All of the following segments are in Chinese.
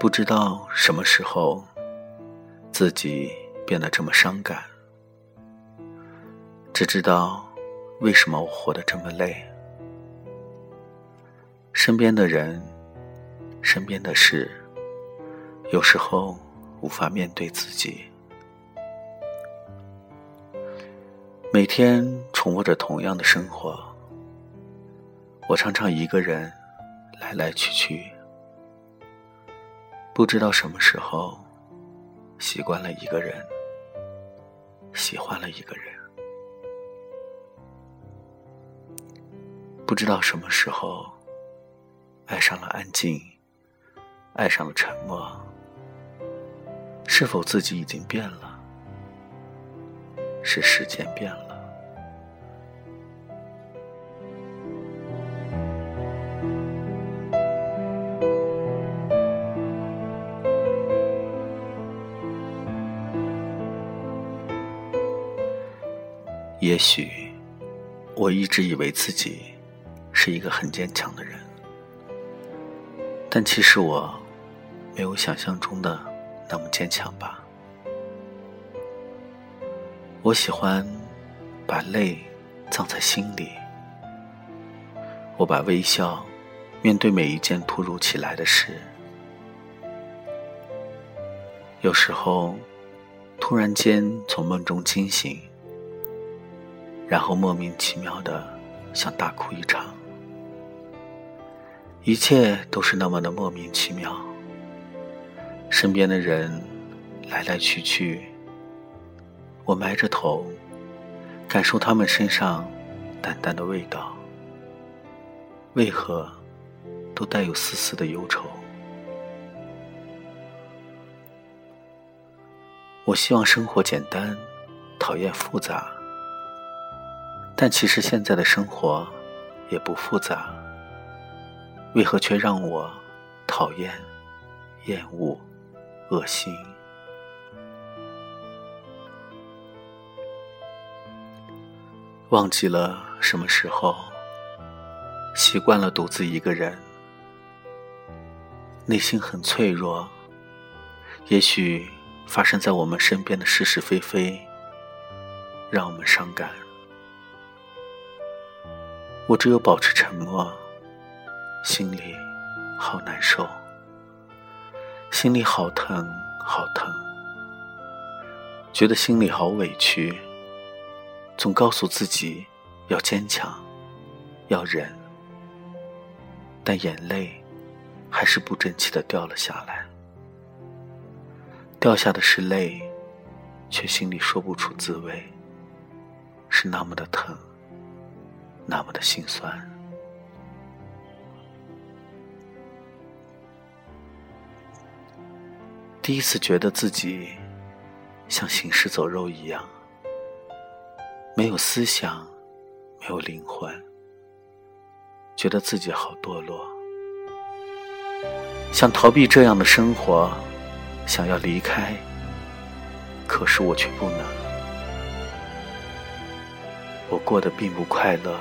不知道什么时候，自己变得这么伤感，只知道为什么我活得这么累。身边的人，身边的事，有时候无法面对自己。每天重复着同样的生活，我常常一个人来来去去，不知道什么时候习惯了一个人，喜欢了一个人，不知道什么时候爱上了安静，爱上了沉默，是否自己已经变了？是时间变了。也许我一直以为自己是一个很坚强的人，但其实我没有想象中的那么坚强吧。我喜欢把泪藏在心里，我把微笑面对每一件突如其来的事。有时候突然间从梦中惊醒，然后莫名其妙的想大哭一场，一切都是那么的莫名其妙。身边的人来来去去。我埋着头，感受他们身上淡淡的味道，为何都带有丝丝的忧愁？我希望生活简单，讨厌复杂，但其实现在的生活也不复杂，为何却让我讨厌、厌恶、恶心？忘记了什么时候，习惯了独自一个人，内心很脆弱。也许发生在我们身边的是是非非，让我们伤感。我只有保持沉默，心里好难受，心里好疼好疼，觉得心里好委屈。总告诉自己要坚强，要忍，但眼泪还是不争气的掉了下来。掉下的是泪，却心里说不出滋味，是那么的疼，那么的心酸。第一次觉得自己像行尸走肉一样。没有思想，没有灵魂，觉得自己好堕落，想逃避这样的生活，想要离开，可是我却不能。我过得并不快乐，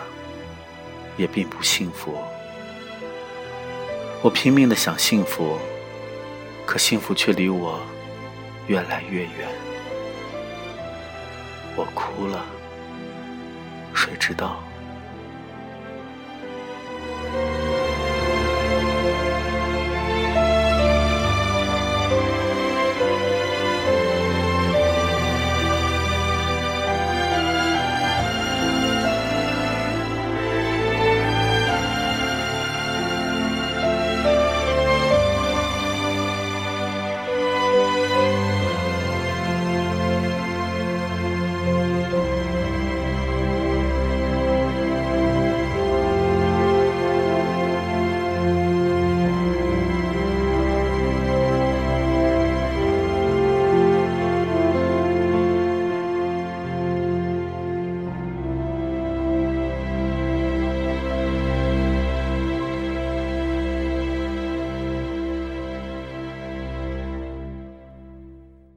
也并不幸福。我拼命的想幸福，可幸福却离我越来越远。我哭了。谁知道